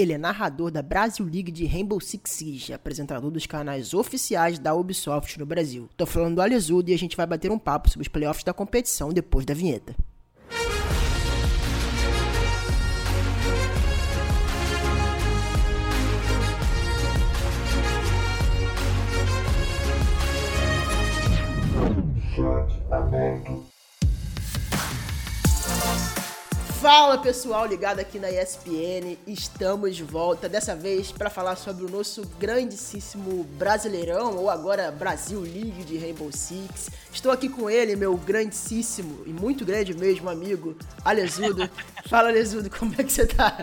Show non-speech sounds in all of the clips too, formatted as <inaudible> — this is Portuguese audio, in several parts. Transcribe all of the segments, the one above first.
ele é narrador da Brasil League de Rainbow Six Siege, apresentador dos canais oficiais da Ubisoft no Brasil. Tô falando do Alesudo e a gente vai bater um papo sobre os playoffs da competição depois da vinheta. Fala pessoal ligado aqui na ESPN, estamos de volta dessa vez para falar sobre o nosso grandíssimo Brasileirão ou agora Brasil League de Rainbow Six. Estou aqui com ele, meu grandíssimo e muito grande mesmo amigo, Alesudo. <laughs> Fala Alesudo, como é que você tá?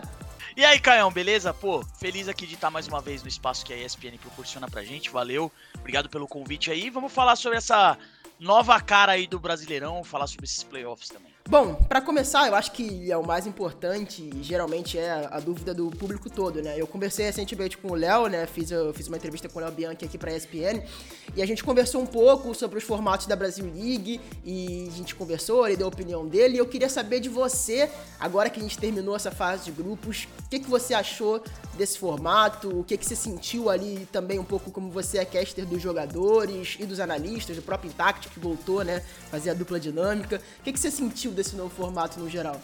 E aí, Caião, beleza? Pô, feliz aqui de estar mais uma vez no espaço que a ESPN proporciona pra gente, valeu. Obrigado pelo convite aí. Vamos falar sobre essa nova cara aí do Brasileirão, falar sobre esses playoffs também. Bom, para começar, eu acho que é o mais importante, geralmente é a dúvida do público todo, né? Eu conversei recentemente com o Léo, né? Fiz, eu fiz uma entrevista com o Léo Bianchi aqui pra ESPN, e a gente conversou um pouco sobre os formatos da Brasil League, e a gente conversou, ele deu a opinião dele, e eu queria saber de você, agora que a gente terminou essa fase de grupos, o que, que você achou desse formato, o que, que você sentiu ali também um pouco como você é caster dos jogadores e dos analistas, do próprio Intact que voltou, né? Fazer a dupla dinâmica. O que, que você sentiu desse novo formato no geral?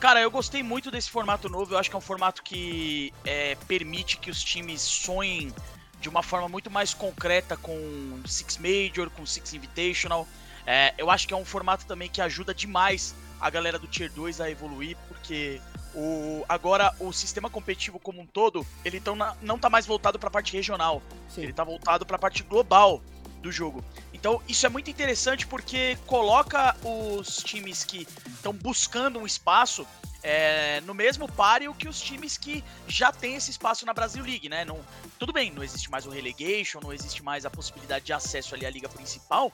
Cara, eu gostei muito desse formato novo. Eu acho que é um formato que é, permite que os times sonhem de uma forma muito mais concreta com Six Major, com Six Invitational. É, eu acho que é um formato também que ajuda demais a galera do Tier 2 a evoluir, porque o, agora o sistema competitivo como um todo, ele tão na, não tá mais voltado para a parte regional, Sim. ele tá voltado para a parte global do jogo. Então, isso é muito interessante porque coloca os times que estão buscando um espaço é, no mesmo páreo que os times que já têm esse espaço na Brasil League, né? Não, tudo bem, não existe mais o relegation, não existe mais a possibilidade de acesso ali à liga principal,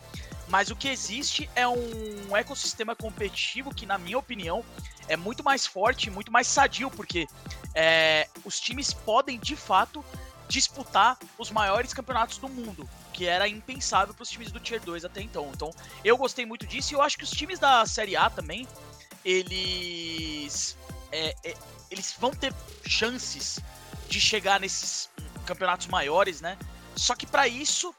mas o que existe é um ecossistema competitivo que, na minha opinião, é muito mais forte, muito mais sadio, porque é, os times podem de fato disputar os maiores campeonatos do mundo, que era impensável para os times do Tier 2 até então. Então, eu gostei muito disso e eu acho que os times da Série A também, eles é, é, eles vão ter chances de chegar nesses campeonatos maiores, né? Só que para isso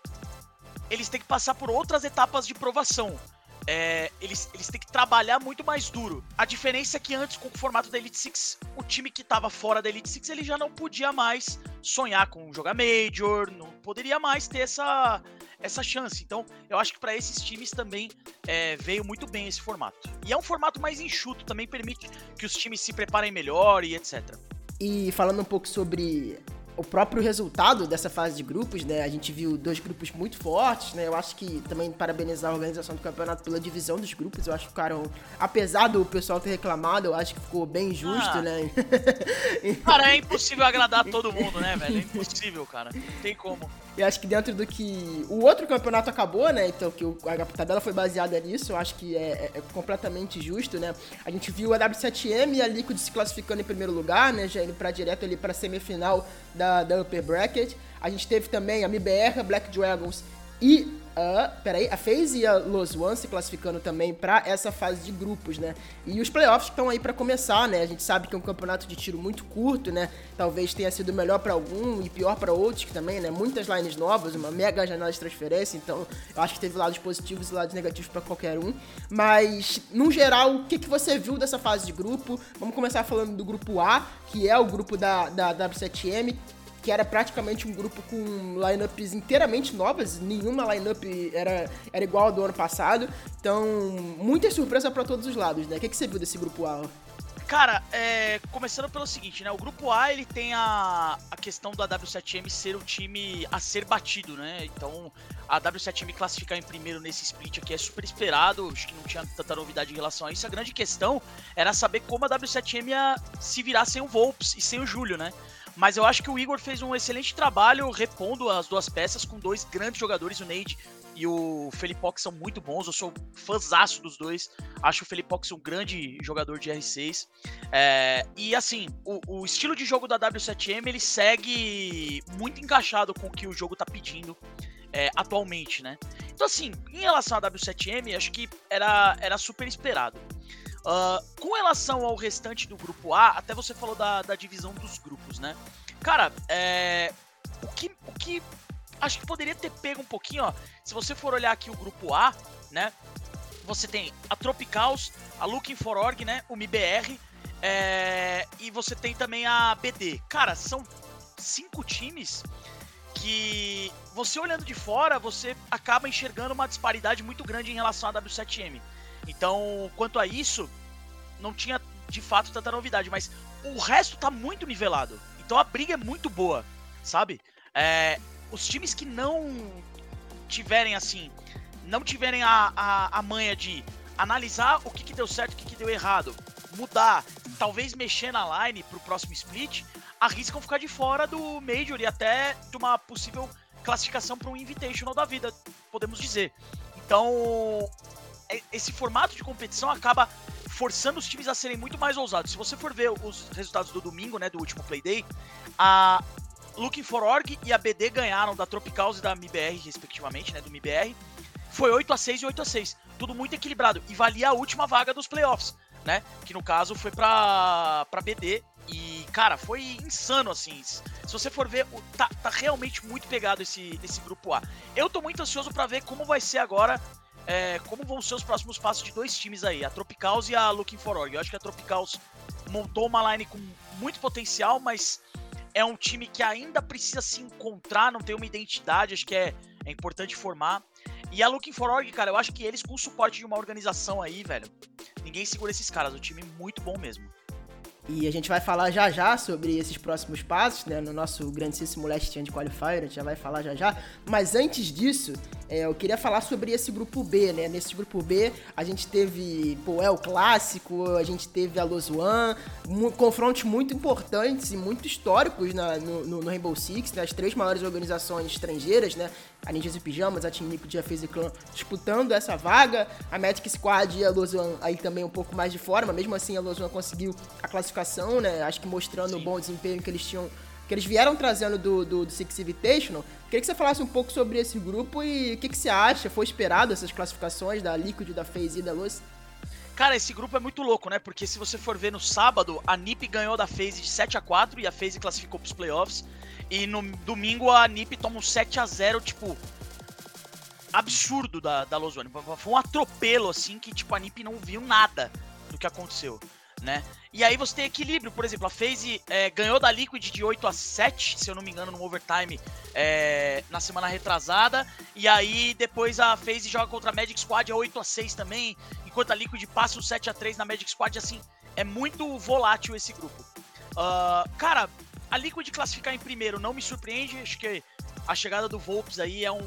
eles têm que passar por outras etapas de provação é, eles, eles têm que trabalhar muito mais duro. A diferença é que antes, com o formato da Elite Six, o time que estava fora da Elite Six, ele já não podia mais sonhar com jogar Major, não poderia mais ter essa, essa chance. Então, eu acho que para esses times também é, veio muito bem esse formato. E é um formato mais enxuto, também permite que os times se preparem melhor e etc. E falando um pouco sobre o próprio resultado dessa fase de grupos, né? A gente viu dois grupos muito fortes, né? Eu acho que também parabenizar a organização do campeonato pela divisão dos grupos. Eu acho que ficaram, apesar do pessoal ter reclamado, eu acho que ficou bem justo, ah. né? <laughs> cara, é impossível agradar todo mundo, né, velho? É impossível, cara. Não tem como. Eu acho que dentro do que o outro campeonato acabou, né? Então que a tabela foi baseada nisso, eu acho que é, é, é completamente justo, né? A gente viu a W7M e a Liquid se classificando em primeiro lugar, né? Já indo para direto ali para semifinal da, da Upper Bracket. A gente teve também a MBR, Black Dragons e a, peraí, a FaZe e a Los One se classificando também para essa fase de grupos, né? E os playoffs estão aí para começar, né? A gente sabe que é um campeonato de tiro muito curto, né? Talvez tenha sido melhor para algum e pior para outros que também, né? Muitas lines novas, uma mega janela de transferência, então eu acho que teve lados positivos e lados negativos para qualquer um. Mas, no geral, o que, que você viu dessa fase de grupo? Vamos começar falando do grupo A, que é o grupo da, da W7M, que era praticamente um grupo com lineups inteiramente novas, nenhuma lineup era, era igual ao do ano passado. Então, muita surpresa para todos os lados, né? O que, que você viu desse grupo A? Cara, é, começando pelo seguinte, né? O grupo A ele tem a, a questão da W7M ser o time a ser batido, né? Então a W7M classificar em primeiro nesse split aqui é super esperado. Acho que não tinha tanta novidade em relação a isso. A grande questão era saber como a W7M ia se virar sem o Volps e sem o Júlio, né? Mas eu acho que o Igor fez um excelente trabalho repondo as duas peças com dois grandes jogadores, o Neide e o Felipox são muito bons. Eu sou fãzaço dos dois. Acho o Felipox um grande jogador de R6. É, e assim, o, o, estilo de jogo da W7M ele segue muito encaixado com o que o jogo tá pedindo é, atualmente, né? Então, assim, em relação à W7M, acho que era, era super esperado. Uh, com relação ao restante do grupo A, até você falou da, da divisão dos grupos, né? Cara, é, o, que, o que acho que poderia ter pego um pouquinho, ó. Se você for olhar aqui o grupo A, né? Você tem a Tropicals, a Looking for Org, né? O MIBR. É, e você tem também a BD. Cara, são cinco times que você olhando de fora, você acaba enxergando uma disparidade muito grande em relação à W7M. Então, quanto a isso, não tinha de fato tanta novidade, mas o resto tá muito nivelado. Então a briga é muito boa, sabe? É, os times que não tiverem assim, não tiverem a, a, a manha de analisar o que, que deu certo, o que, que deu errado, mudar, talvez mexer na line pro próximo split, arriscam ficar de fora do Major e até de uma possível classificação para um Invitational da vida, podemos dizer. Então, esse formato de competição acaba forçando os times a serem muito mais ousados. Se você for ver os resultados do domingo, né, do último Playday, a Looking for Org e a BD ganharam da Tropicals e da MIBR, respectivamente, né, do MIBR. Foi 8 a 6 e 8 a 6 Tudo muito equilibrado. E valia a última vaga dos playoffs, né? Que no caso foi pra, pra BD. E, cara, foi insano, assim. Se você for ver, tá, tá realmente muito pegado esse, esse grupo A. Eu tô muito ansioso para ver como vai ser agora é, como vão ser os próximos passos de dois times aí, a Tropicals e a Looking for Org. Eu acho que a Tropicals montou uma line com muito potencial, mas é um time que ainda precisa se encontrar, não tem uma identidade, acho que é, é importante formar. E a Looking for Org, cara, eu acho que eles com o suporte de uma organização aí, velho, ninguém segura esses caras, o time é muito bom mesmo. E a gente vai falar já já sobre esses próximos passos, né? No nosso grandíssimo Last Chance Qualifier, a gente já vai falar já já. Mas antes disso, é, eu queria falar sobre esse grupo B, né? Nesse grupo B, a gente teve, pô, é o clássico, a gente teve a Lozuan, confrontos muito importantes e muito históricos na, no, no, Rainbow Six, né? As três maiores organizações estrangeiras, né? A Ninjas e Pijamas, a Team Liquid e a FaZe Clan disputando essa vaga. A Magic Squad e a Lozuan aí também um pouco mais de fora, mas mesmo assim a Lozuan conseguiu a classificação, né? Acho que mostrando Sim. o bom desempenho que eles tinham que eles vieram trazendo do, do, do Six Invitational. Queria que você falasse um pouco sobre esse grupo e o que, que você acha? Foi esperado essas classificações da Liquid, da FaZe e da Luz? Cara, esse grupo é muito louco, né? Porque se você for ver no sábado, a NiP ganhou da FaZe de 7 a 4 e a FaZe classificou pros playoffs. E no domingo a NiP toma um 7 a 0 tipo, absurdo da, da Lozone. Foi um atropelo, assim, que tipo, a NiP não viu nada do que aconteceu né? E aí você tem equilíbrio, por exemplo, a FaZe é, ganhou da Liquid de 8 a 7, se eu não me engano, no overtime é, na semana retrasada, e aí depois a FaZe joga contra a Magic Squad a 8 a 6 também, enquanto a Liquid passa o 7 a 3 na Magic Squad, assim, é muito volátil esse grupo. Uh, cara, a Liquid classificar em primeiro não me surpreende, acho que a chegada do Volps aí é um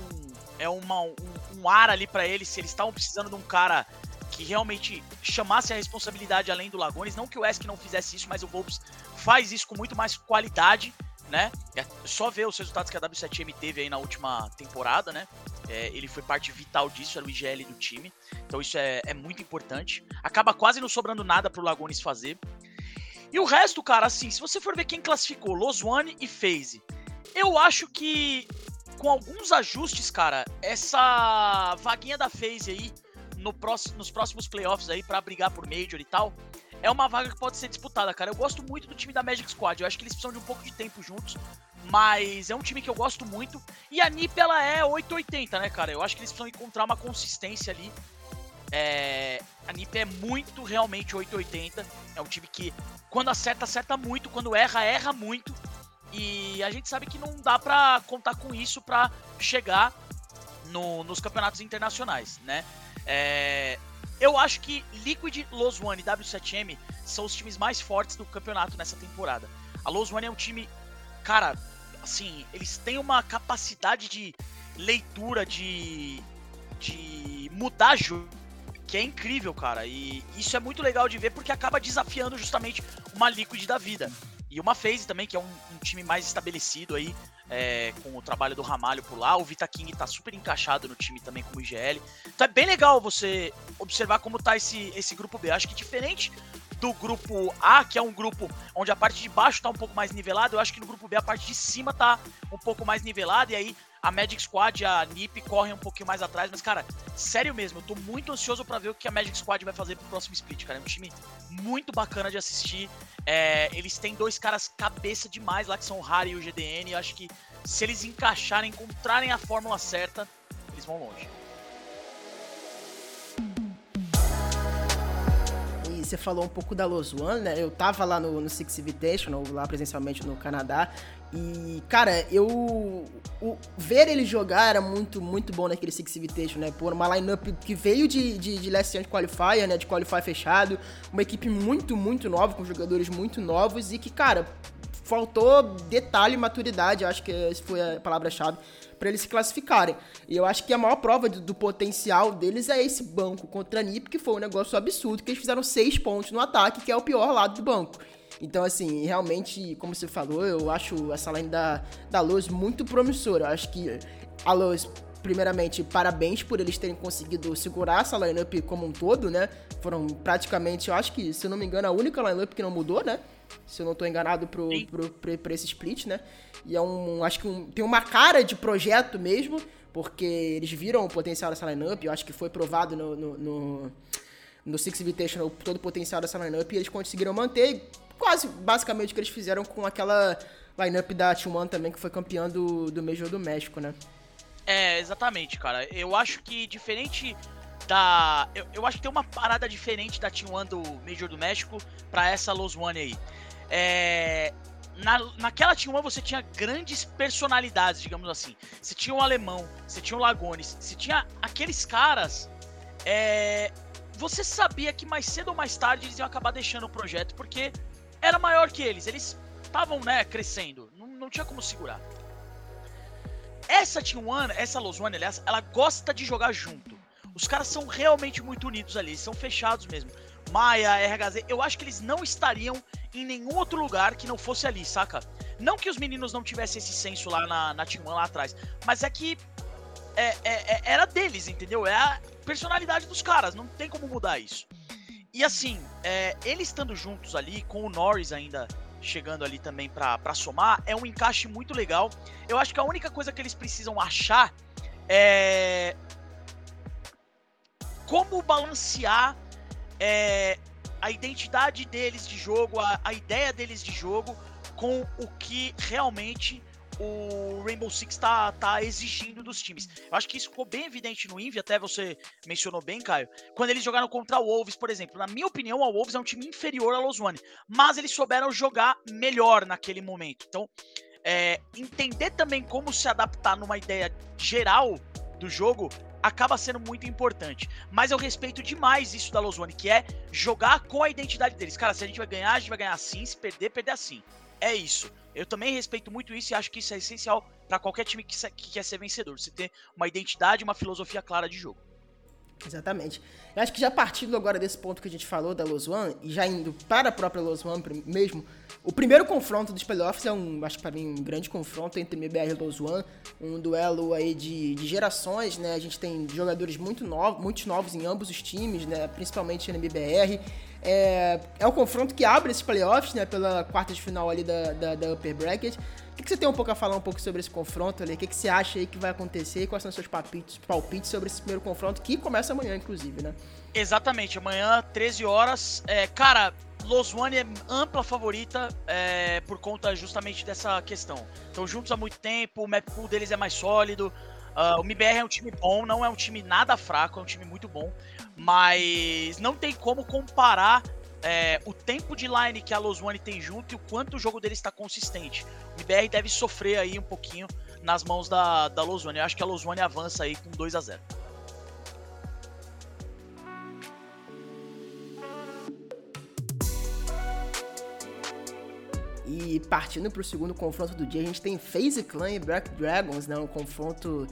é uma, um, um ar ali para eles, se eles estavam precisando de um cara que realmente chamasse a responsabilidade além do Lagones. Não que o Esk não fizesse isso, mas o Volps faz isso com muito mais qualidade, né? É só ver os resultados que a W7M teve aí na última temporada, né? É, ele foi parte vital disso, era o IGL do time. Então isso é, é muito importante. Acaba quase não sobrando nada pro Lagones fazer. E o resto, cara, assim, se você for ver quem classificou, Loswane e FaZe, eu acho que com alguns ajustes, cara, essa vaguinha da FaZe aí no próximo, nos próximos playoffs aí para brigar por Major e tal, é uma vaga que pode ser disputada, cara. Eu gosto muito do time da Magic Squad. Eu acho que eles precisam de um pouco de tempo juntos, mas é um time que eu gosto muito. E a NiP ela é 880, né, cara? Eu acho que eles precisam encontrar uma consistência ali. É... A NiP é muito realmente 880. É um time que quando acerta, acerta muito, quando erra, erra muito. E a gente sabe que não dá pra contar com isso pra chegar no, nos campeonatos internacionais, né? É, eu acho que Liquid, Los One e W7M são os times mais fortes do campeonato nessa temporada. A Los One é um time, cara, assim, eles têm uma capacidade de leitura, de, de mudar jogo, que é incrível, cara. E isso é muito legal de ver porque acaba desafiando justamente uma Liquid da vida. E uma FaZe também, que é um, um time mais estabelecido aí, é, com o trabalho do Ramalho por lá. O Vita King tá super encaixado no time também como IGL. Então é bem legal você observar como tá esse, esse grupo B. Acho que diferente do grupo A, que é um grupo onde a parte de baixo tá um pouco mais nivelada, eu acho que no grupo B a parte de cima tá um pouco mais nivelada, e aí a Magic Squad e a NiP correm um pouquinho mais atrás, mas, cara, sério mesmo, eu tô muito ansioso para ver o que a Magic Squad vai fazer pro próximo split, cara. É um time muito bacana de assistir. É, eles têm dois caras cabeça demais lá, que são o Harry e o GDN, eu acho que se eles encaixarem, encontrarem a fórmula certa, eles vão longe. você falou um pouco da Los One, né? Eu tava lá no, no Six Invitational, lá presencialmente no Canadá. E, cara, eu. O, ver ele jogar era muito, muito bom naquele Six Invitation, né? Por uma lineup que veio de, de, de Last Chance Qualifier, né? De Qualifier fechado. Uma equipe muito, muito nova, com jogadores muito novos e que, cara, faltou detalhe e maturidade, acho que essa foi a palavra-chave, para eles se classificarem. E eu acho que a maior prova do, do, potencial deles é esse banco contra a NiP, que foi um negócio absurdo, que eles fizeram seis pontos no ataque, que é o pior lado do banco. Então, assim, realmente, como você falou, eu acho essa line da, da Luz muito promissora. Eu acho que a Luz, primeiramente, parabéns por eles terem conseguido segurar essa lineup como um todo, né? Foram praticamente, eu acho que, se eu não me engano, a única lineup que não mudou, né? Se eu não estou enganado pro, pro, pro, pra esse split, né? E é um. Acho que um, tem uma cara de projeto mesmo, porque eles viram o potencial dessa lineup. Eu acho que foi provado no, no, no, no Six Invitational todo o potencial dessa lineup e eles conseguiram manter quase basicamente o que eles fizeram com aquela lineup da T1 também, que foi campeã do, do Major do México, né? É, exatamente, cara. Eu acho que diferente da. Eu, eu acho que tem uma parada diferente da T1 do Major do México para essa Los One aí. É, na, naquela T1 você tinha grandes personalidades, digamos assim. Você tinha o Alemão, você tinha o Lagones, você tinha aqueles caras. É, você sabia que mais cedo ou mais tarde eles iam acabar deixando o projeto, porque era maior que eles. Eles estavam, né, crescendo. Não, não tinha como segurar. Essa T1, essa Los One, aliás, ela gosta de jogar junto. Os caras são realmente muito unidos ali, são fechados mesmo. Maia, RHZ, eu acho que eles não estariam em nenhum outro lugar que não fosse ali, saca? Não que os meninos não tivessem esse senso lá na, na Team One lá atrás, mas é que é, é, é, era deles, entendeu? É a personalidade dos caras, não tem como mudar isso. E assim, é, eles estando juntos ali, com o Norris ainda chegando ali também para somar, é um encaixe muito legal. Eu acho que a única coisa que eles precisam achar é como balancear é, a identidade deles de jogo, a, a ideia deles de jogo com o que realmente o Rainbow Six está tá exigindo dos times. Eu acho que isso ficou bem evidente no Envy, até você mencionou bem, Caio, quando eles jogaram contra o Wolves, por exemplo. Na minha opinião, o Wolves é um time inferior a Los One, mas eles souberam jogar melhor naquele momento. Então, é, entender também como se adaptar numa ideia geral do jogo acaba sendo muito importante. Mas eu respeito demais isso da Lozone, que é jogar com a identidade deles. Cara, se a gente vai ganhar, a gente vai ganhar assim, se perder, perder assim. É isso. Eu também respeito muito isso e acho que isso é essencial para qualquer time que, que quer ser vencedor. Você ter uma identidade, uma filosofia clara de jogo. Exatamente. Eu acho que já partindo agora desse ponto que a gente falou da Los One, e já indo para a própria Los One mesmo, o primeiro confronto dos playoffs é um, acho que para mim, um grande confronto entre MBR e Los One, um duelo aí de, de gerações, né? A gente tem jogadores muito novos, muitos novos em ambos os times, né? Principalmente na MBR. É, é o confronto que abre esses playoffs, né? Pela quarta de final ali da, da, da Upper Bracket. O que, que, você tem um pouco a falar um pouco sobre esse confronto ali? O que, que você acha aí que vai acontecer quais são os seus palpites, palpites sobre esse primeiro confronto que começa amanhã, inclusive, né? Exatamente, amanhã, 13 horas. É, cara, Los One é ampla favorita é, por conta justamente dessa questão. Estão juntos há muito tempo, o map pool deles é mais sólido. Uh, o MBR é um time bom, não é um time nada fraco, é um time muito bom. Mas não tem como comparar é, o tempo de line que a Los One tem junto e o quanto o jogo dele está consistente. O IBR deve sofrer aí um pouquinho nas mãos da, da Los One. Eu acho que a Los One avança aí com 2 a 0 E partindo para o segundo confronto do dia, a gente tem FaZe Clan e Black Dragons, né? Um confronto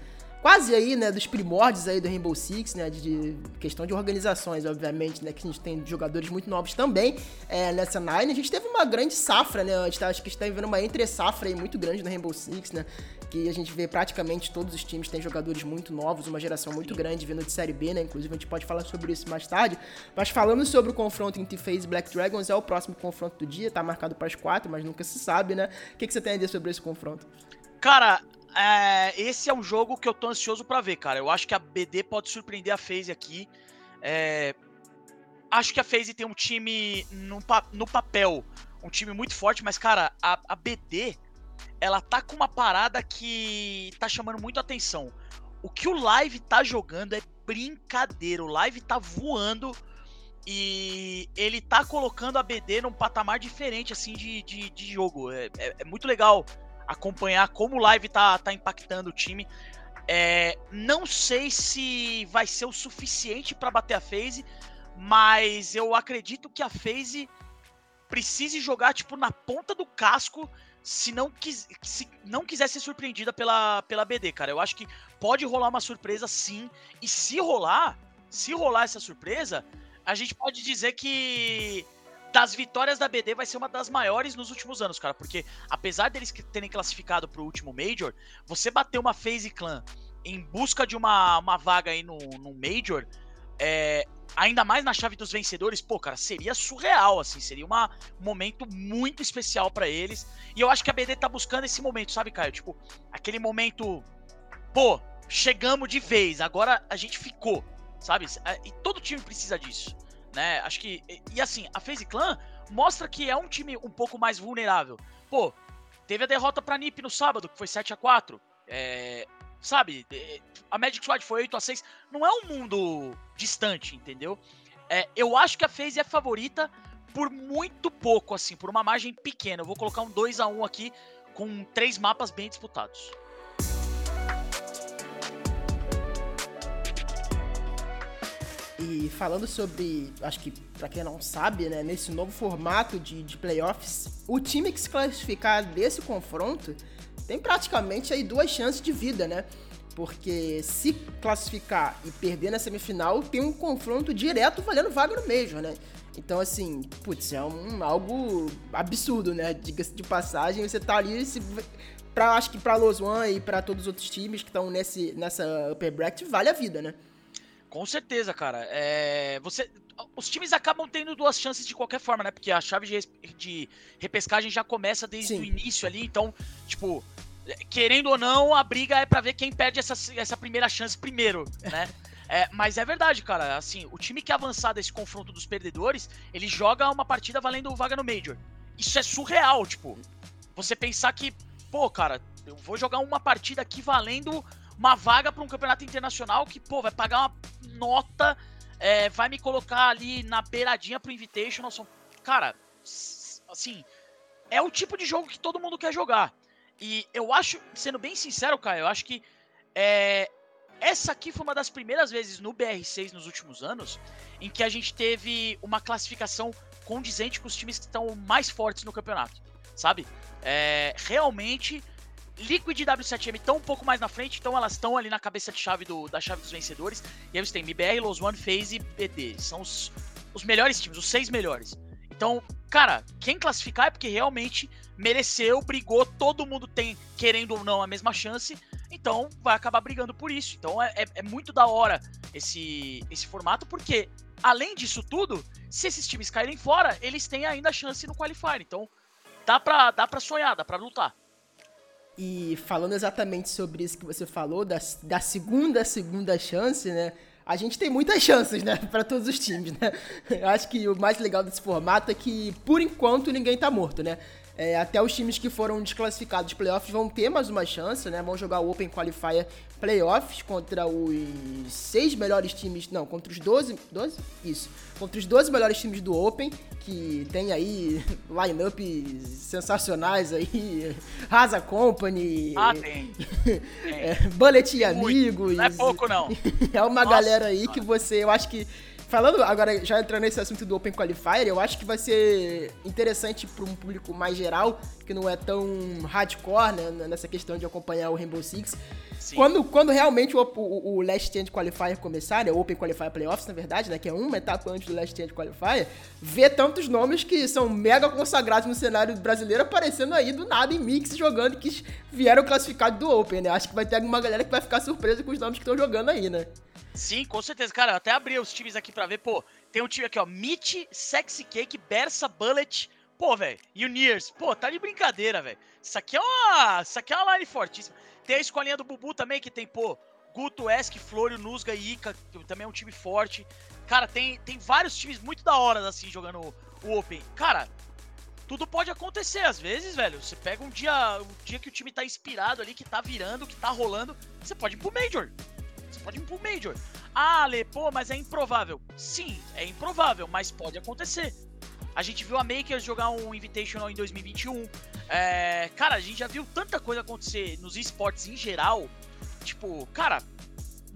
quase aí, né, dos primórdios aí do Rainbow Six, né, de, de, questão de organizações, obviamente, né, que a gente tem jogadores muito novos também é, nessa Nine. A gente teve uma grande safra, né, a gente tá, acho que a gente tá vivendo uma entre-safra aí muito grande no Rainbow Six, né, que a gente vê praticamente todos os times têm jogadores muito novos, uma geração muito grande vindo de Série B, né, inclusive a gente pode falar sobre isso mais tarde. Mas falando sobre o confronto entre FaZe e Black Dragons, é o próximo confronto do dia, tá marcado para as quatro, mas nunca se sabe, né. O que, que você tem a dizer sobre esse confronto? Cara, é, esse é um jogo que eu tô ansioso para ver, cara. Eu acho que a BD pode surpreender a FaZe aqui. É, acho que a FaZe tem um time no, no, papel, um time muito forte, mas, cara, a, a, BD, ela tá com uma parada que tá chamando muito atenção. O que o Live tá jogando é brincadeira. O Live tá voando e ele tá colocando a BD num patamar diferente, assim, de, de, de jogo. É, é, é muito legal acompanhar como o live tá, tá impactando o time. É, não sei se vai ser o suficiente para bater a FaZe, mas eu acredito que a FaZe precise jogar tipo na ponta do casco se não, quis, se não quiser ser surpreendida pela, pela BD, cara. Eu acho que pode rolar uma surpresa sim, e se rolar, se rolar essa surpresa, a gente pode dizer que das vitórias da BD vai ser uma das maiores nos últimos anos, cara. Porque apesar deles terem classificado pro último Major, você bater uma FaZe Clan em busca de uma, uma vaga aí no, no Major, é, ainda mais na chave dos vencedores, pô, cara, seria surreal, assim, seria uma, um momento muito especial para eles. E eu acho que a BD tá buscando esse momento, sabe, Caio? Tipo, aquele momento, pô, chegamos de vez, agora a gente ficou, sabe? E todo time precisa disso né? Acho que. E, assim, a FaZe Clan mostra que é um time um pouco mais vulnerável. Pô, teve a derrota pra NiP no sábado, que foi 7 a 4 é, Sabe, a Magic Squad foi 8 a 6 Não é um mundo distante, entendeu? É, eu acho que a FaZe é favorita por muito pouco, assim, por uma margem pequena. Eu vou colocar um 2 a 1 aqui com três mapas bem disputados. E falando sobre, acho que para quem não sabe, né, nesse novo formato de, de playoffs, o time que se classificar desse confronto tem praticamente aí duas chances de vida, né? Porque se classificar e perder na semifinal, tem um confronto direto valendo vaga no Major, né? Então, assim, putz, é um, algo absurdo, né? Diga-se de passagem, você tá ali, se, pra, acho que pra Los One e pra todos os outros times que estão nessa upper bracket, vale a vida, né? Com certeza, cara. É, você, os times acabam tendo duas chances de qualquer forma, né? Porque a chave de, de repescagem já começa desde Sim. o início ali, então, tipo, querendo ou não, a briga é para ver quem perde essa, essa primeira chance primeiro, né? <laughs> É, mas é verdade, cara. Assim, o time que avançar desse confronto dos perdedores, ele joga uma partida valendo vaga no Major. Isso é surreal, tipo. Você pensar que, pô, cara, eu vou jogar uma partida aqui valendo uma vaga para um campeonato internacional que, pô, vai pagar uma nota, é, vai me colocar ali na beiradinha pro Invitational. São, cara, assim, é o tipo de jogo que todo mundo quer jogar. E eu acho, sendo bem sincero, Caio, eu acho que é, essa aqui foi uma das primeiras vezes no BR6 nos últimos anos em que a gente teve uma classificação condizente com os times que estão mais fortes no campeonato, sabe? É, realmente Liquid e W7M estão um pouco mais na frente, então elas estão ali na cabeça de chave do, da chave dos vencedores. E aí você tem MBR, Los One, FaZe e BD. São os, os melhores times, os seis melhores. Então, cara, quem classificar é porque realmente mereceu, brigou, todo mundo tem, querendo ou não, a mesma chance. Então vai acabar brigando por isso. Então é, é, é muito da hora esse, esse formato, porque além disso tudo, se esses times caírem fora, eles têm ainda a chance no qualifier. Então dá pra, dá pra sonhar, dá pra lutar. E falando exatamente sobre isso que você falou, da, da segunda segunda chance, né? A gente tem muitas chances, né? <laughs> Para todos os times, né? Eu acho que o mais legal desse formato é que, por enquanto, ninguém tá morto, né? É, até os times que foram desclassificados de playoffs vão ter mais uma chance, né? Vão jogar o Open Qualifier Playoffs contra os seis melhores times. Não, contra os 12. 12? Isso. Contra os 12 melhores times do Open, que tem aí <laughs> lineups sensacionais aí. <laughs> Rasa Company. Ah, tem. <laughs> tem. É, Bullet e Amigos. Não é pouco, não. é uma Nossa, galera aí que você. Eu acho que falando agora, já entrando nesse assunto do Open Qualifier, eu acho que vai ser interessante para um público mais geral, que não é tão hardcore né, nessa questão de acompanhar o Rainbow Six. Quando, quando realmente o, o, o Last Stand Qualifier começar, né, o Open Qualifier Playoffs, na verdade, né, que é uma etapa antes do Last Stand Qualifier, ver tantos nomes que são mega consagrados no cenário brasileiro aparecendo aí do nada em mix jogando que vieram classificados do Open, né? Acho que vai ter alguma galera que vai ficar surpresa com os nomes que estão jogando aí, né? Sim, com certeza. Cara, eu até abri os times aqui pra ver. Pô, tem um time aqui, ó. Mitch, Sexy Cake, Bersa, Bullet. Pô, velho. E o Nears. Pô, tá de brincadeira, velho. Isso aqui é uma. Isso aqui é uma line fortíssima. Tem a escolinha do Bubu também, que tem, pô, Guto, Esk, Florio, Nusga e Ica, também é um time forte. Cara, tem, tem vários times muito da hora, assim, jogando o, o Open. Cara, tudo pode acontecer às vezes, velho. Você pega um dia, um dia que o time tá inspirado ali, que tá virando, que tá rolando, você pode ir pro Major. Você pode ir pro Major. Ah, Ale, pô, mas é improvável. Sim, é improvável, mas pode acontecer. A gente viu a Makers jogar um Invitational em 2021. É, cara, a gente já viu tanta coisa acontecer nos esportes em geral. Tipo, cara,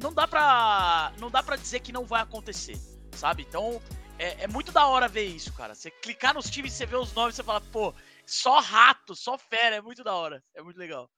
não dá pra, não dá pra dizer que não vai acontecer, sabe? Então, é, é muito da hora ver isso, cara. Você clicar nos times, você vê os nomes, você fala, pô, só rato, só fera, é muito da hora. É muito legal.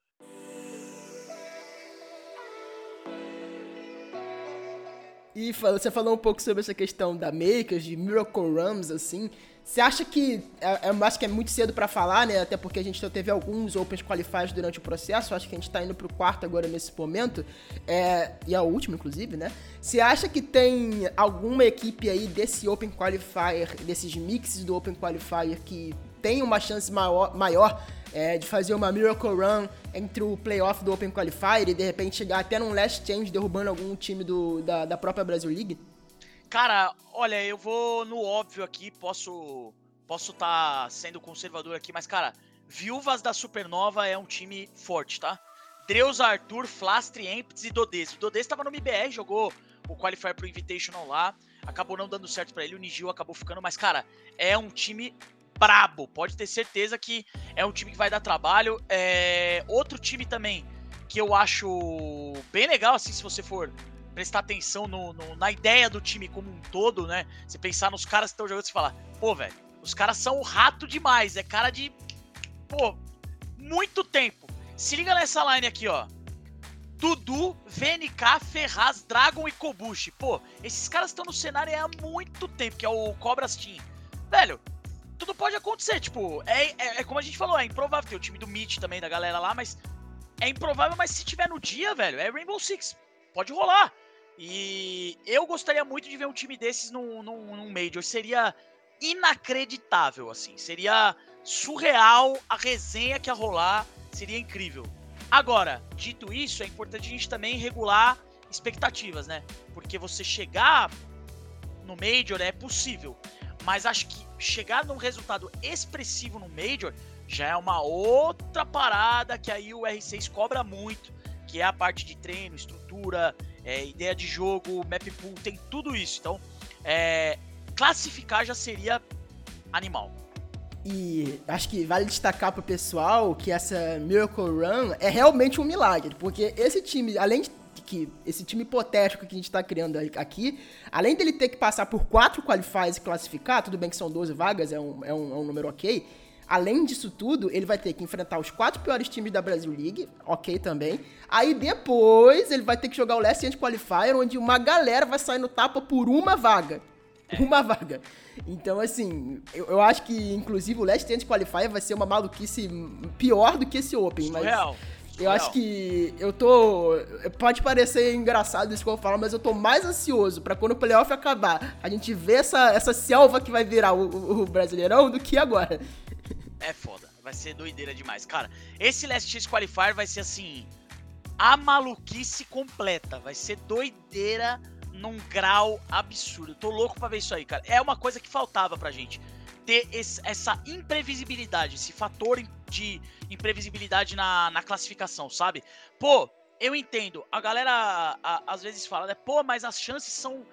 E você falou um pouco sobre essa questão da Makers, de Miracle Runs, assim. Você acha que. É, eu acho que é muito cedo para falar, né? Até porque a gente teve alguns Opens Qualifiers durante o processo. Acho que a gente tá indo pro quarto agora nesse momento. É, e é o último, inclusive, né? Você acha que tem alguma equipe aí desse Open Qualifier, desses mixes do Open Qualifier, que tem uma chance maior, maior é, de fazer uma Miracle Run entre o playoff do Open Qualifier e de repente chegar até num Last Change derrubando algum time do, da, da própria Brasil League? Cara, olha, eu vou no óbvio aqui, posso posso estar tá sendo conservador aqui, mas cara, Viúvas da Supernova é um time forte, tá? Dreus, Arthur, Flastre, Empts e Dodez. O Dodez tava no MBR, jogou o Qualifier pro Invitational lá, acabou não dando certo para ele, o Nigil acabou ficando, mas cara, é um time brabo, pode ter certeza que é um time que vai dar trabalho. É... Outro time também que eu acho bem legal, assim, se você for prestar atenção no, no, na ideia do time como um todo, né? Você pensar nos caras que estão jogando e falar, pô, velho, os caras são rato demais, é cara de, pô, muito tempo. Se liga nessa line aqui, ó. Dudu, VNK, Ferraz, Dragon e Kobushi. Pô, esses caras estão no cenário há muito tempo, que é o Cobras Team. Velho, tudo pode acontecer, tipo, é, é, é como a gente falou, é improvável. Tem o time do Meet também, da galera lá, mas é improvável, mas se tiver no dia, velho, é Rainbow Six. Pode rolar. E eu gostaria muito de ver um time desses num, num, num Major. Seria inacreditável, assim. Seria surreal a resenha que ia rolar. Seria incrível. Agora, dito isso, é importante a gente também regular expectativas, né? Porque você chegar no Major é possível. Mas acho que chegar num resultado expressivo no Major já é uma outra parada que aí o R6 cobra muito, que é a parte de treino, estrutura, é, ideia de jogo, map pool, tem tudo isso. Então, é, classificar já seria animal. E acho que vale destacar pro pessoal que essa Miracle Run é realmente um milagre, porque esse time, além de que esse time hipotético que a gente está criando aqui, além dele ter que passar por quatro qualifiers e classificar, tudo bem que são 12 vagas, é um, é um, é um número ok, Além disso tudo, ele vai ter que enfrentar os quatro piores times da Brasil League, ok também. Aí depois ele vai ter que jogar o Last End Qualifier, onde uma galera vai sair no tapa por uma vaga. É. Uma vaga. Então, assim, eu, eu, acho que, inclusive, o Last End Qualifier vai ser uma maluquice pior do que esse Open. Mas Eu acho que eu tô. Pode parecer engraçado isso que eu falo, mas eu tô mais ansioso para quando o playoff acabar, a gente ver essa, essa selva que vai virar o, o, o Brasileirão do que agora. É foda. Vai ser doideira demais. Cara, esse Last X Qualifier vai ser assim. A maluquice completa. Vai ser doideira num grau absurdo. Tô louco pra ver isso aí, cara. É uma coisa que faltava pra gente. Ter esse, essa imprevisibilidade, esse fator de imprevisibilidade na, na classificação, sabe? Pô, eu entendo. A galera a, às vezes fala, né? Pô, mas as chances são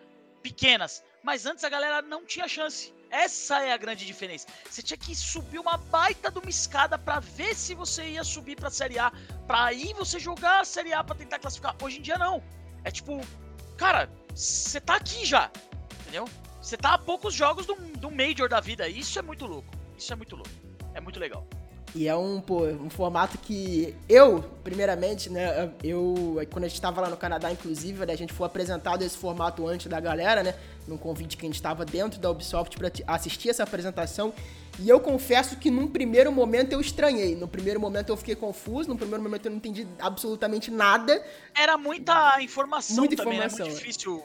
pequenas. Mas antes a galera não tinha chance. Essa é a grande diferença. Você tinha que subir uma baita de uma escada para ver se você ia subir para a Série A, para aí você jogar a Série A para tentar classificar. Hoje em dia não. É tipo, cara, você tá aqui já. Entendeu? Você tá a poucos jogos do, do Major da vida. Isso é muito louco. Isso é muito louco. É muito legal. E é um, pô, um formato que eu, primeiramente, né, eu, quando a gente estava lá no Canadá, inclusive, né, a gente foi apresentado esse formato antes da galera, né, num convite que a gente estava dentro da Ubisoft para assistir essa apresentação. E eu confesso que num primeiro momento eu estranhei. No primeiro momento eu fiquei confuso, no primeiro momento eu não entendi absolutamente nada. Era muita informação muita também, informação, é muito difícil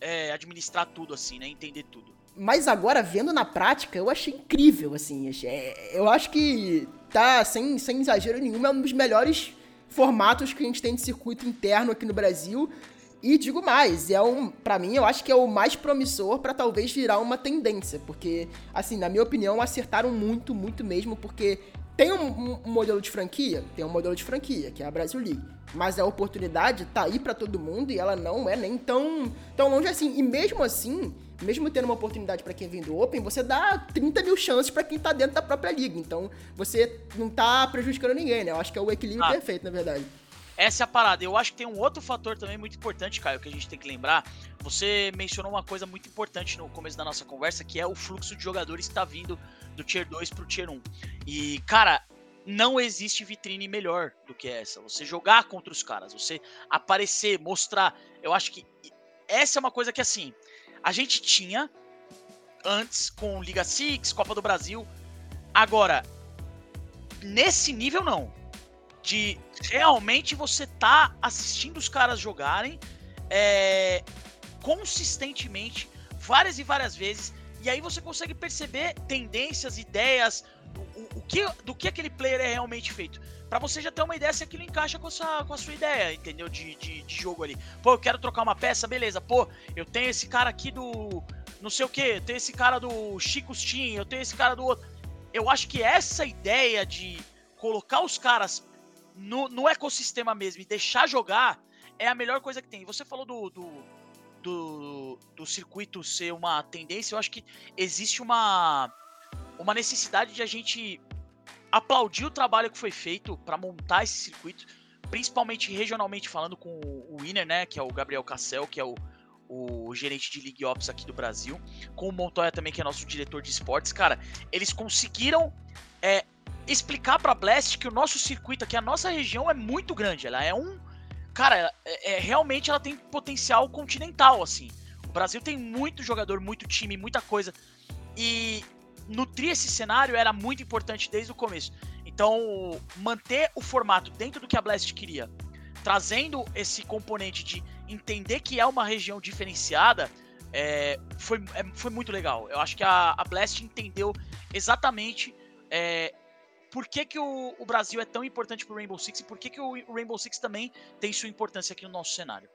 é, administrar tudo assim, né, entender tudo. Mas agora, vendo na prática, eu achei incrível, assim. É, eu acho que tá, sem, sem exagero nenhum, é um dos melhores formatos que a gente tem de circuito interno aqui no Brasil. E digo mais, é um, para mim, eu acho que é o mais promissor para talvez virar uma tendência, porque assim, na minha opinião, acertaram muito, muito mesmo, porque tem um, um, modelo de franquia, tem um modelo de franquia, que é a Brasil League, mas a oportunidade tá aí para todo mundo e ela não é nem tão, tão longe assim. E mesmo assim, mesmo tendo uma oportunidade para quem vem do Open, você dá 30 mil chances para quem tá dentro da própria liga. Então, você não tá prejudicando ninguém, né? Eu acho que é o equilíbrio ah. perfeito, na verdade. Essa é a parada. Eu acho que tem um outro fator também muito importante, Caio, que a gente tem que lembrar. Você mencionou uma coisa muito importante no começo da nossa conversa, que é o fluxo de jogadores que tá vindo do Tier 2 pro Tier 1. E, cara, não existe vitrine melhor do que essa. Você jogar contra os caras, você aparecer, mostrar. Eu acho que essa é uma coisa que, assim, a gente tinha antes com Liga Six, Copa do Brasil. Agora, nesse nível não. De realmente você tá assistindo os caras jogarem é, consistentemente, várias e várias vezes, e aí você consegue perceber tendências, ideias, o, o que, do que aquele player é realmente feito para você já ter uma ideia se aquilo encaixa com a sua, com a sua ideia, entendeu? De, de, de, jogo ali. Pô, eu quero trocar uma peça, beleza. Pô, eu tenho esse cara aqui do. Não sei o que, eu tenho esse cara do Chico Steam, eu tenho esse cara do outro. Eu acho que essa ideia de colocar os caras no, no ecossistema mesmo e deixar jogar é a melhor coisa que tem. Você falou do, do, do, do circuito ser uma tendência, eu acho que existe uma, uma necessidade de a gente aplaudir o trabalho que foi feito para montar esse circuito, principalmente regionalmente falando com o Winner, né, que é o Gabriel Cassel, que é o, o gerente de League Ops aqui do Brasil, com o Montoya também, que é nosso diretor de esportes. Cara, eles conseguiram é, explicar para Blast que o nosso circuito aqui, a nossa região é muito grande. Ela é um. Cara, é, é, realmente ela tem potencial continental, assim. O Brasil tem muito jogador, muito time, muita coisa. E nutrir esse cenário era muito importante desde o começo. Então, manter o formato dentro do que a Blast queria, trazendo esse componente de entender que é uma região diferenciada, é, foi, é, foi muito legal. Eu acho que a, a Blast entendeu exatamente é, por que, que o, o, Brasil é tão importante para o Rainbow Six e por que, que o Rainbow Six também tem sua importância aqui no nosso cenário.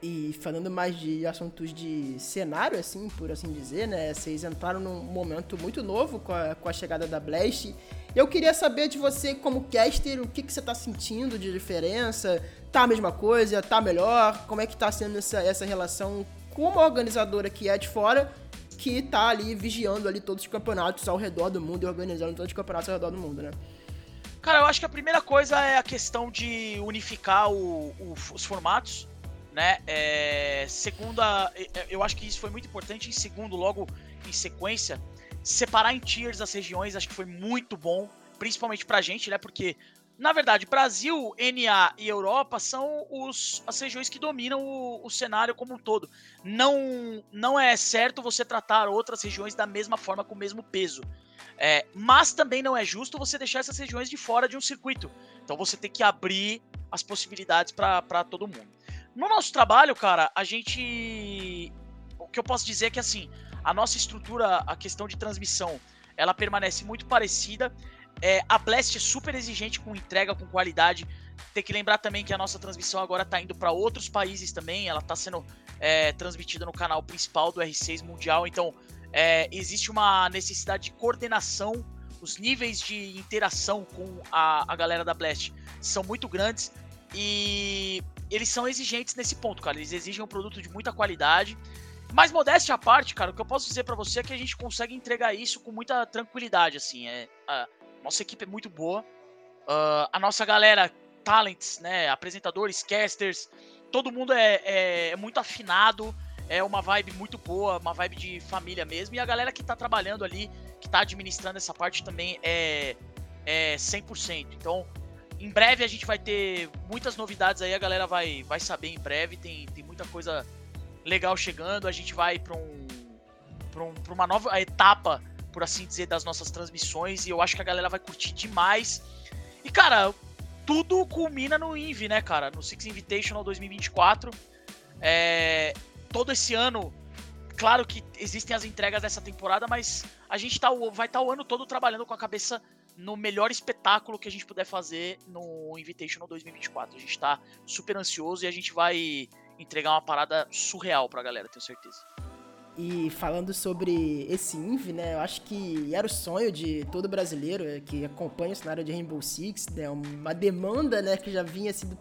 E falando mais de assuntos de cenário, assim, por assim dizer, né? Vocês entraram num momento muito novo com a, com a chegada da Blast. Eu queria saber de você, como caster, o que, que você tá sentindo de diferença? Tá a mesma coisa? Tá melhor? Como é que tá sendo essa, essa relação com uma organizadora que é de fora, que tá ali vigiando ali todos os campeonatos ao redor do mundo e organizando todos os campeonatos ao redor do mundo, né? Cara, eu acho que a primeira coisa é a questão de unificar o, o, os formatos né? É, segunda, eu acho que isso foi muito importante. Em segundo, logo em sequência, separar em tiers as regiões, acho que foi muito bom, principalmente pra gente, né? Porque, na verdade, Brasil, NA e Europa são os, as regiões que dominam o, o cenário como um todo. Não, não é certo você tratar outras regiões da mesma forma, com o mesmo peso. É, mas também não é justo você deixar essas regiões de fora de um circuito. Então você tem que abrir as possibilidades para todo mundo. No nosso trabalho, cara, a gente. O que eu posso dizer é que, assim, a nossa estrutura, a questão de transmissão, ela permanece muito parecida. É, a Blast é super exigente com entrega, com qualidade. Tem que lembrar também que a nossa transmissão agora está indo para outros países também. Ela está sendo é, transmitida no canal principal do R6 Mundial. Então, é, existe uma necessidade de coordenação. Os níveis de interação com a, a galera da Blast são muito grandes. E eles são exigentes nesse ponto, cara. Eles exigem um produto de muita qualidade. Mas modéstia à parte, cara, o que eu posso dizer para você é que a gente consegue entregar isso com muita tranquilidade, assim. É, a nossa equipe é muito boa. Uh, a nossa galera, talents, né, apresentadores, casters, todo mundo é, é, é muito afinado. é uma vibe muito boa, uma vibe de família mesmo. E a galera que tá trabalhando ali, que tá administrando essa parte também é, é 100%. Então, em breve a gente vai ter muitas novidades aí, a galera vai, vai saber em breve. Tem, tem muita coisa legal chegando. A gente vai para um, um, uma nova etapa, por assim dizer, das nossas transmissões. E eu acho que a galera vai curtir demais. E, cara, tudo culmina no INVI, né, cara? No Six Invitational 2024. É, todo esse ano, claro que existem as entregas dessa temporada, mas a gente tá, vai estar tá o ano todo trabalhando com a cabeça no melhor espetáculo que a gente puder fazer no Invitational 2024. A gente tá super ansioso e a gente vai entregar uma parada surreal pra galera, tenho certeza. E falando sobre esse INV, né, eu acho que era o sonho de todo brasileiro que acompanha o cenário de Rainbow Six, né, uma demanda, né, que já vinha sendo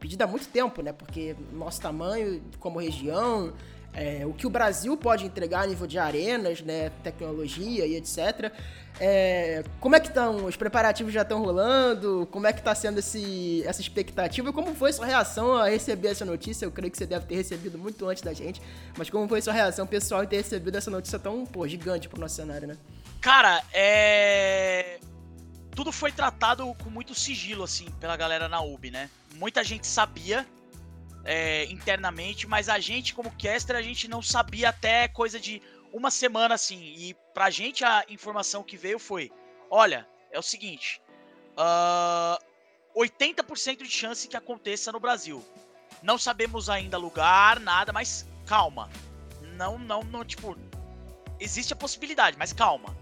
pedida há muito tempo, né, porque nosso tamanho como região, é, o que o Brasil pode entregar a nível de arenas, né, tecnologia e etc. É, como é que estão? Os preparativos já estão rolando? Como é que está sendo esse, essa expectativa? E como foi sua reação a receber essa notícia? Eu creio que você deve ter recebido muito antes da gente, mas como foi sua reação pessoal em ter recebido essa notícia tão pô, gigante pro nosso cenário, né? Cara, é. Tudo foi tratado com muito sigilo, assim, pela galera na UB, né? Muita gente sabia é, internamente, mas a gente, como caster, a gente não sabia até coisa de uma semana assim. E pra gente a informação que veio foi: olha, é o seguinte. Uh, 80% de chance que aconteça no Brasil. Não sabemos ainda lugar, nada, mas calma. Não, não, não, tipo, existe a possibilidade, mas calma.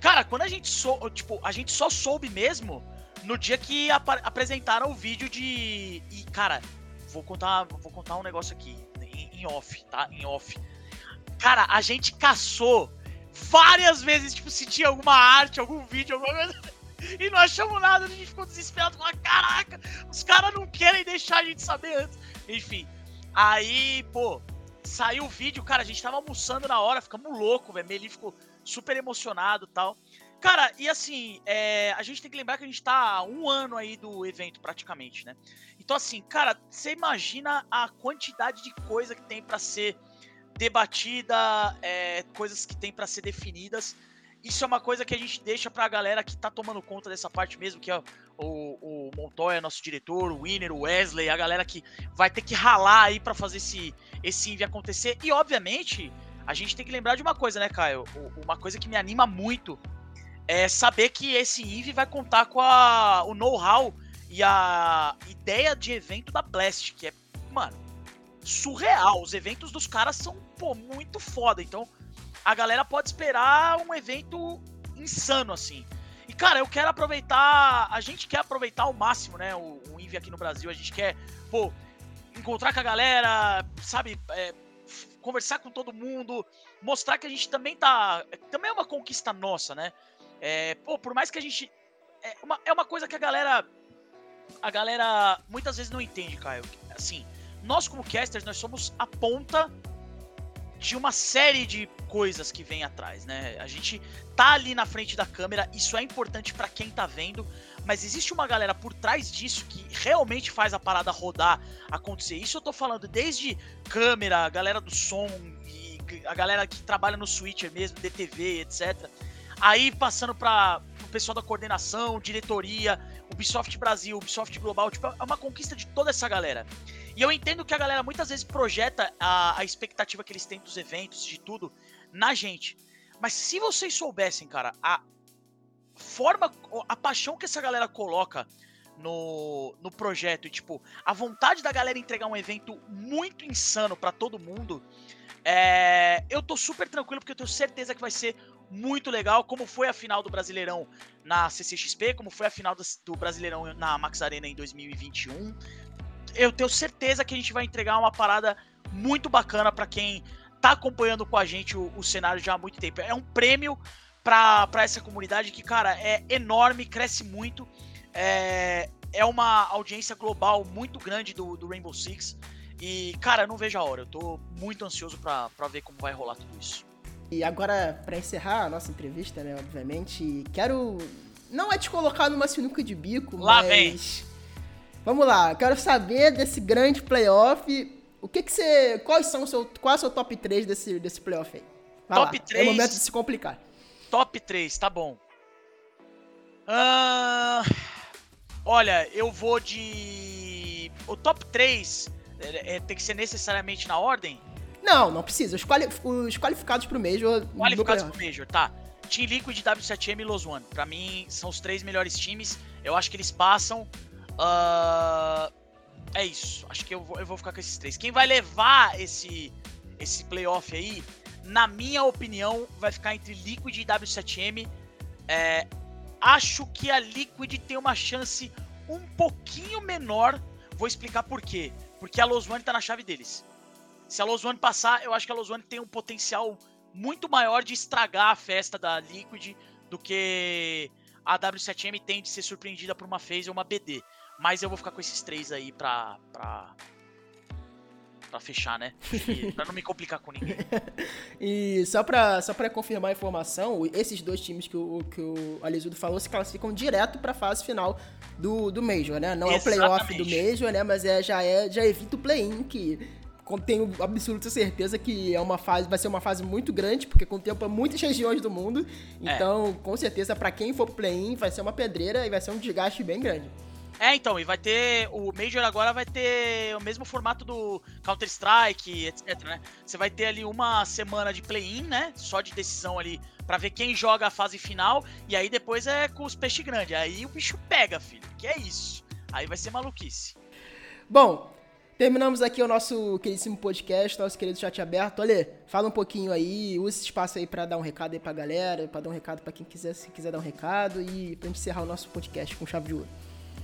Cara, quando a gente sou, tipo, a gente só soube mesmo no dia que ap apresentaram o vídeo de e cara, vou contar, vou contar um negócio aqui em, em off, tá? Em off. Cara, a gente caçou várias vezes, tipo, se tinha alguma arte, algum vídeo, alguma coisa. <laughs> E não achamos nada, a gente ficou desesperado. Falou, caraca, os caras não querem deixar a gente saber antes. Enfim, aí, pô, saiu o vídeo, cara, a gente tava almoçando na hora, ficamos louco, velho. Meli ficou super emocionado tal. Cara, e assim, é, a gente tem que lembrar que a gente tá um ano aí do evento, praticamente, né? Então, assim, cara, você imagina a quantidade de coisa que tem para ser debatida, é, coisas que tem para ser definidas. Isso é uma coisa que a gente deixa pra galera que tá tomando conta dessa parte mesmo, que é o, o Montoya, nosso diretor, o Winner, o Wesley, a galera que vai ter que ralar aí para fazer esse, esse Invi acontecer. E, obviamente, a gente tem que lembrar de uma coisa, né, Caio? Uma coisa que me anima muito é saber que esse Invi vai contar com a, o know-how e a ideia de evento da Blast, que é, mano, surreal. Os eventos dos caras são, pô, muito foda. Então, a galera pode esperar um evento insano, assim. E, cara, eu quero aproveitar. A gente quer aproveitar ao máximo, né? O, o Envy aqui no Brasil. A gente quer, pô, encontrar com a galera, sabe? É, conversar com todo mundo, mostrar que a gente também tá. Também é uma conquista nossa, né? É, pô, por mais que a gente. É uma, é uma coisa que a galera. A galera muitas vezes não entende, Caio. Assim, nós como casters, nós somos a ponta de uma série de coisas que vem atrás, né? A gente tá ali na frente da câmera, isso é importante para quem tá vendo, mas existe uma galera por trás disso que realmente faz a parada rodar, acontecer. Isso eu tô falando desde câmera, a galera do som a galera que trabalha no switcher mesmo, DTV, etc. Aí passando para o pessoal da coordenação, diretoria, Ubisoft Brasil, Ubisoft Global, tipo, é uma conquista de toda essa galera. E eu entendo que a galera muitas vezes projeta a, a expectativa que eles têm dos eventos, de tudo, na gente. Mas se vocês soubessem, cara, a forma, a paixão que essa galera coloca no, no projeto e, tipo, a vontade da galera entregar um evento muito insano para todo mundo, é, eu tô super tranquilo porque eu tenho certeza que vai ser muito legal, como foi a final do Brasileirão na CCXP, como foi a final do Brasileirão na Max Arena em 2021 eu tenho certeza que a gente vai entregar uma parada muito bacana para quem tá acompanhando com a gente o, o, cenário já há muito tempo. É um prêmio para essa comunidade que, cara, é enorme, cresce muito. É, é uma audiência global muito grande do, do Rainbow Six. E, cara, eu não vejo a hora. Eu tô muito ansioso para ver como vai rolar tudo isso. E agora, para encerrar a nossa entrevista, né, obviamente, quero. Não é te colocar numa sinuca de bico, Lá mas. Vem Vamos lá, quero saber desse grande playoff. O que que você. Quais são o seu. Qual é o seu top 3 desse, desse playoff aí? Vai top lá. 3. É momento de se complicar. Top 3, tá bom. Uh, olha, eu vou de. O top 3 é, é, tem que ser necessariamente na ordem? Não, não precisa. Os, quali os qualificados pro Major. Qualificados pro Major, tá. Team Liquid, W7M e Los One. Pra mim, são os três melhores times. Eu acho que eles passam. Uh, é isso. Acho que eu vou, eu vou ficar com esses três. Quem vai levar esse, esse playoff aí, na minha opinião, vai ficar entre Liquid e W7M. É, acho que a Liquid tem uma chance um pouquinho menor. Vou explicar por quê. Porque a Los tá na chave deles. Se a Los passar, eu acho que a Los tem um potencial muito maior de estragar a festa da Liquid do que a W7M tem de ser surpreendida por uma phase ou uma BD. Mas eu vou ficar com esses três aí pra. pra, pra fechar, né? <laughs> pra não me complicar com ninguém. e só pra, só pra confirmar a informação, esses dois times que o, que o Alizudo falou se classificam direto pra fase final do, do Major, né? Não Exatamente. é o playoff do Major, né? Mas é, já, é, já evita o play-in, que tenho absoluta certeza que é uma fase, vai ser uma fase muito grande, porque contempla muitas <laughs> regiões do mundo. É. Então, é. com certeza, para quem for play-in, vai ser uma pedreira e vai ser um desgaste bem grande. É, então, e vai ter. O Major agora vai ter o mesmo formato do Counter-Strike, etc, né? Você vai ter ali uma semana de play-in, né? Só de decisão ali para ver quem joga a fase final. E aí depois é com os peixes grandes. Aí o bicho pega, filho. Que é isso. Aí vai ser maluquice. Bom, Terminamos aqui o nosso queridíssimo podcast, nosso querido chat aberto. Olha, fala um pouquinho aí, usa esse espaço aí para dar um recado aí pra galera, para dar um recado para quem quiser, se quiser dar um recado e pra gente encerrar o nosso podcast com chave de ouro.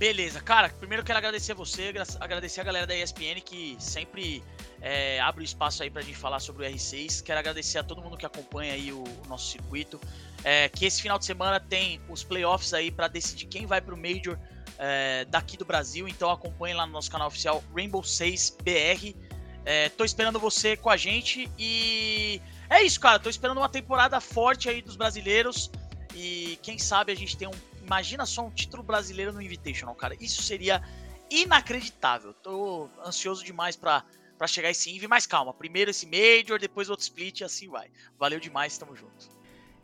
Beleza, cara, primeiro quero agradecer a você, agradecer a galera da ESPN que sempre é, abre o espaço aí pra gente falar sobre o R6. Quero agradecer a todo mundo que acompanha aí o, o nosso circuito. É, que esse final de semana tem os playoffs aí para decidir quem vai pro Major é, daqui do Brasil, então acompanhe lá no nosso canal oficial Rainbow 6 BR. É, tô esperando você com a gente e é isso, cara. Tô esperando uma temporada forte aí dos brasileiros e quem sabe a gente tem um. Imagina só um título brasileiro no Invitational, cara. Isso seria inacreditável. Tô ansioso demais para para chegar esse Invi, mas calma. Primeiro esse Major, depois outro split e assim vai. Valeu demais, tamo junto.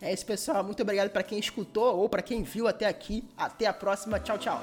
É isso, pessoal. Muito obrigado para quem escutou ou para quem viu até aqui. Até a próxima. Tchau, tchau.